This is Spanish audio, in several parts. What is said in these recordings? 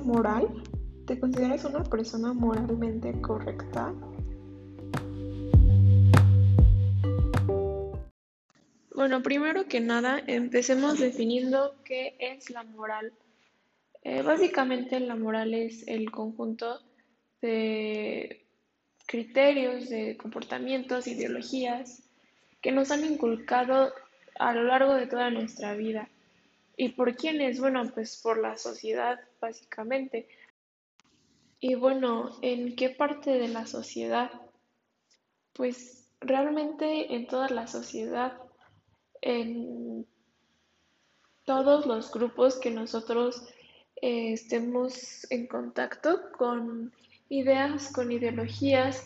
moral? ¿Te consideras una persona moralmente correcta? Bueno, primero que nada, empecemos definiendo qué es la moral. Eh, básicamente la moral es el conjunto de criterios, de comportamientos, ideologías que nos han inculcado a lo largo de toda nuestra vida. ¿Y por quiénes? Bueno, pues por la sociedad, básicamente. Y bueno, ¿en qué parte de la sociedad? Pues realmente en toda la sociedad, en todos los grupos que nosotros eh, estemos en contacto con ideas, con ideologías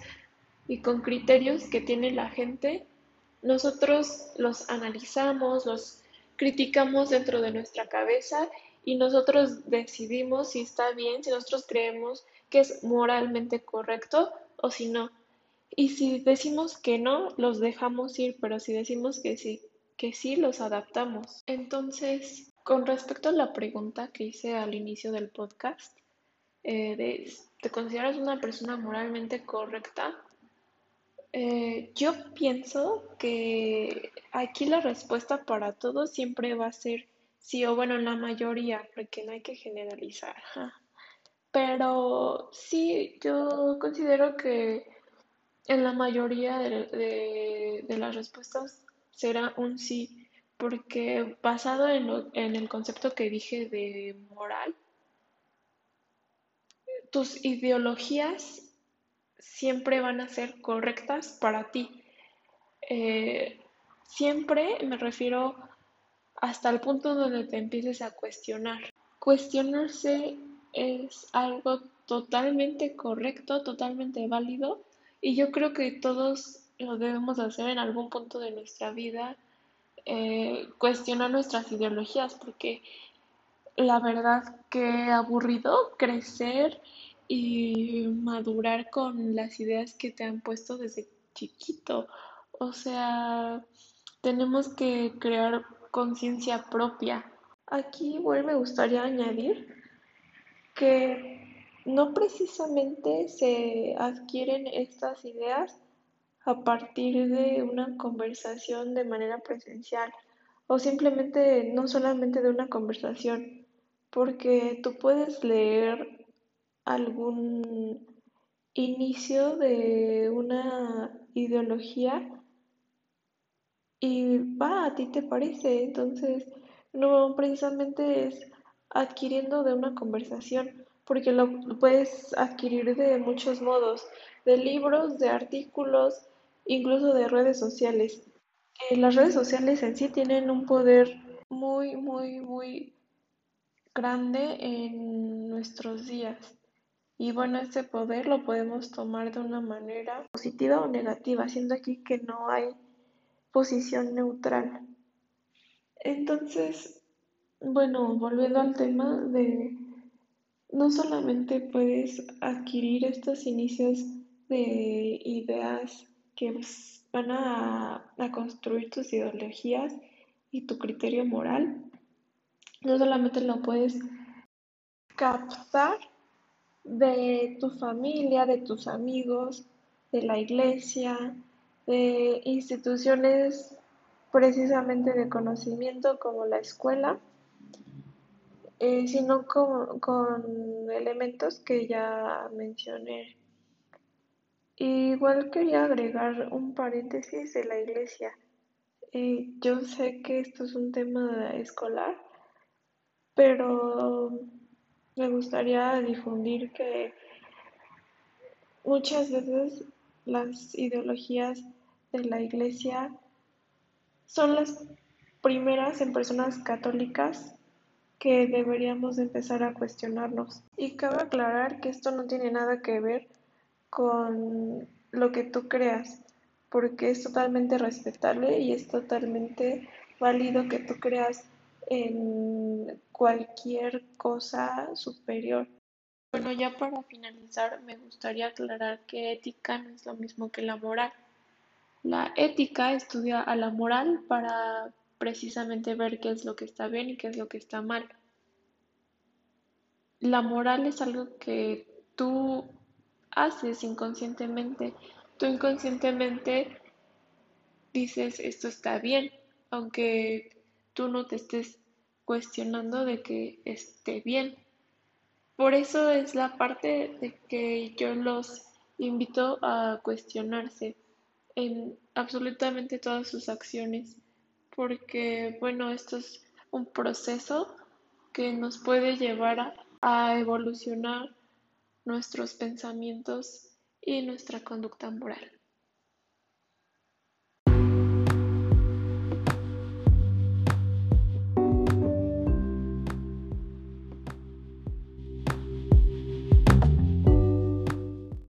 y con criterios que tiene la gente, nosotros los analizamos, los criticamos dentro de nuestra cabeza y nosotros decidimos si está bien, si nosotros creemos que es moralmente correcto o si no. Y si decimos que no, los dejamos ir, pero si decimos que sí, que sí, los adaptamos. Entonces, con respecto a la pregunta que hice al inicio del podcast, eh, ¿te consideras una persona moralmente correcta? Eh, yo pienso que aquí la respuesta para todo siempre va a ser sí o bueno, la mayoría, porque no hay que generalizar. Pero sí, yo considero que en la mayoría de, las respuestas será un sí, porque basado en, en el concepto que dije de moral, tus ideologías siempre van a ser correctas para ti. Eh, siempre me refiero hasta el punto donde te empieces a cuestionar. Cuestionarse es algo totalmente correcto, totalmente válido y yo creo que todos lo debemos hacer en algún punto de nuestra vida, eh, cuestionar nuestras ideologías, porque la verdad que aburrido crecer y madurar con las ideas que te han puesto desde chiquito. O sea, tenemos que crear conciencia propia. Aquí igual me gustaría añadir que no precisamente se adquieren estas ideas a partir de una conversación de manera presencial o simplemente no solamente de una conversación, porque tú puedes leer algún inicio de una ideología y va, a ti te parece, entonces no precisamente es adquiriendo de una conversación, porque lo, puedes adquirir de muchos modos, de libros, de artículos, incluso de redes sociales. Las redes sociales en sí tienen un poder muy, muy, muy grande en nuestros días. Y bueno, ese poder lo podemos tomar de una manera positiva o negativa, siendo aquí que no hay posición neutral. Entonces, bueno, volviendo al tema de no solamente puedes adquirir estos inicios de ideas que van a, construir tus ideologías y tu criterio moral, no solamente lo puedes captar de tu familia, de tus amigos, de la iglesia, de instituciones precisamente de conocimiento como la escuela eh, sino con, elementos que ya mencioné. Igual quería agregar un paréntesis de la iglesia. Eh, yo sé que esto es un tema escolar, pero me gustaría difundir que muchas veces las ideologías de la iglesia son las primeras en personas católicas que deberíamos empezar a cuestionarnos. Y cabe aclarar que esto no tiene nada que ver con lo que tú creas, porque es totalmente respetable y es totalmente válido que tú creas en cualquier cosa superior. Bueno, ya para finalizar, me gustaría aclarar que ética no es lo mismo que la moral. La ética estudia a la moral para precisamente ver qué es lo que está bien y qué es lo que está mal. la moral es algo que tú haces inconscientemente. Tú inconscientemente dices esto está bien, aunque tú no te estés cuestionando de que esté bien. Por eso es la parte de que yo los invito a cuestionarse en absolutamente todas sus acciones, porque bueno, esto es un proceso que nos puede llevar a, a evolucionar nuestros pensamientos y nuestra conducta moral.